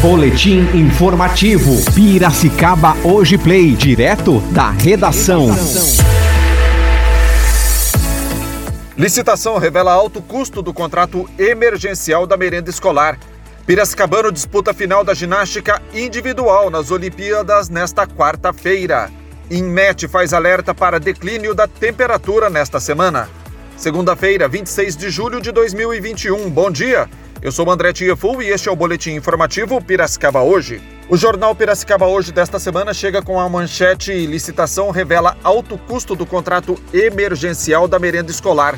Boletim informativo. Piracicaba Hoje Play, direto da redação. Licitação revela alto custo do contrato emergencial da merenda escolar. Piracicabano disputa final da ginástica individual nas Olimpíadas nesta quarta-feira. Inmet faz alerta para declínio da temperatura nesta semana. Segunda-feira, 26 de julho de 2021. Bom dia. Eu sou André Tieful e este é o boletim informativo Piracicaba hoje. O jornal Piracicaba hoje desta semana chega com a manchete licitação revela alto custo do contrato emergencial da merenda escolar.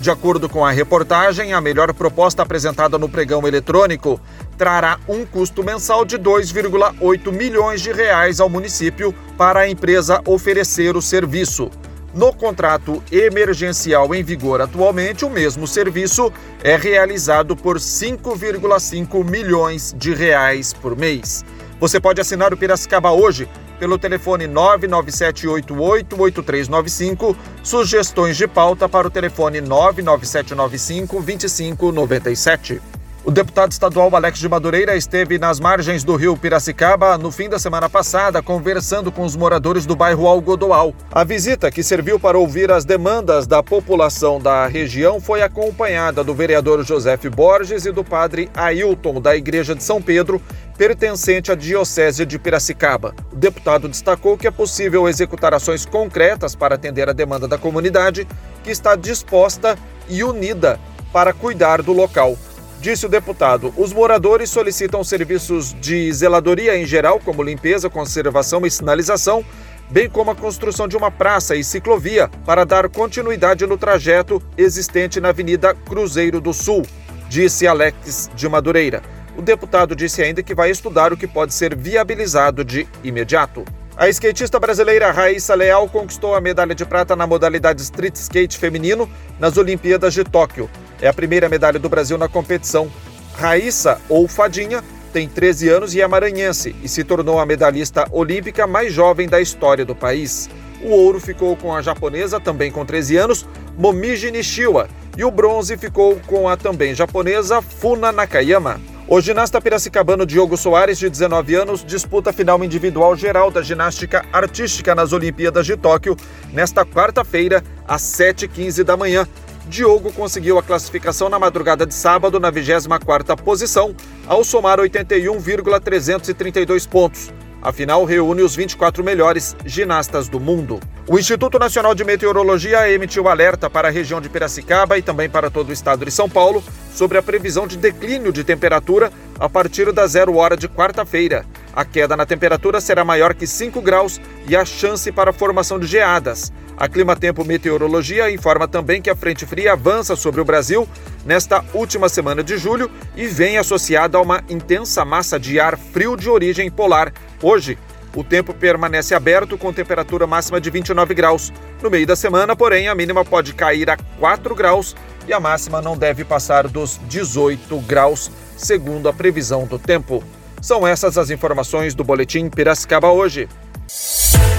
De acordo com a reportagem, a melhor proposta apresentada no pregão eletrônico trará um custo mensal de 2,8 milhões de reais ao município para a empresa oferecer o serviço. No contrato emergencial em vigor atualmente, o mesmo serviço é realizado por 5,5 milhões de reais por mês. Você pode assinar o Piracicaba hoje pelo telefone 997888395, sugestões de pauta para o telefone 997952597. O deputado estadual Alex de Madureira esteve nas margens do rio Piracicaba no fim da semana passada, conversando com os moradores do bairro Algodoal. A visita, que serviu para ouvir as demandas da população da região, foi acompanhada do vereador José Borges e do padre Ailton, da Igreja de São Pedro, pertencente à Diocese de Piracicaba. O deputado destacou que é possível executar ações concretas para atender a demanda da comunidade, que está disposta e unida para cuidar do local. Disse o deputado, os moradores solicitam serviços de zeladoria em geral, como limpeza, conservação e sinalização, bem como a construção de uma praça e ciclovia para dar continuidade no trajeto existente na Avenida Cruzeiro do Sul, disse Alex de Madureira. O deputado disse ainda que vai estudar o que pode ser viabilizado de imediato. A skatista brasileira Raíssa Leal conquistou a medalha de prata na modalidade street skate feminino nas Olimpíadas de Tóquio. É a primeira medalha do Brasil na competição. Raíssa, ou Fadinha, tem 13 anos e é maranhense e se tornou a medalhista olímpica mais jovem da história do país. O ouro ficou com a japonesa, também com 13 anos, Momiji Nishiwa, e o bronze ficou com a também japonesa Funa Nakayama. O ginasta piracicabano Diogo Soares, de 19 anos, disputa a final individual geral da ginástica artística nas Olimpíadas de Tóquio nesta quarta-feira, às 7h15 da manhã. Diogo conseguiu a classificação na madrugada de sábado na 24ª posição, ao somar 81,332 pontos. A final reúne os 24 melhores ginastas do mundo. O Instituto Nacional de Meteorologia emitiu alerta para a região de Piracicaba e também para todo o estado de São Paulo sobre a previsão de declínio de temperatura a partir da zero hora de quarta-feira. A queda na temperatura será maior que 5 graus e a chance para a formação de geadas. A Climatempo Meteorologia informa também que a frente fria avança sobre o Brasil nesta última semana de julho e vem associada a uma intensa massa de ar frio de origem polar. Hoje, o tempo permanece aberto com temperatura máxima de 29 graus. No meio da semana, porém, a mínima pode cair a 4 graus e a máxima não deve passar dos 18 graus, segundo a previsão do tempo. São essas as informações do Boletim Piracicaba hoje.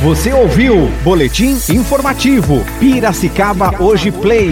Você ouviu Boletim Informativo Piracicaba Hoje Play.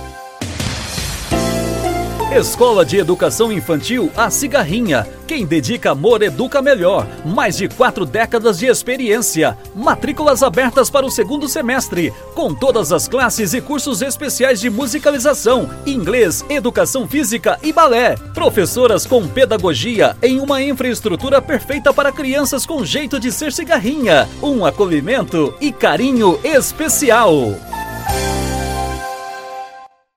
Escola de Educação Infantil A Cigarrinha. Quem dedica amor educa melhor. Mais de quatro décadas de experiência. Matrículas abertas para o segundo semestre, com todas as classes e cursos especiais de musicalização, inglês, educação física e balé. Professoras com pedagogia em uma infraestrutura perfeita para crianças com jeito de ser cigarrinha. Um acolhimento e carinho especial.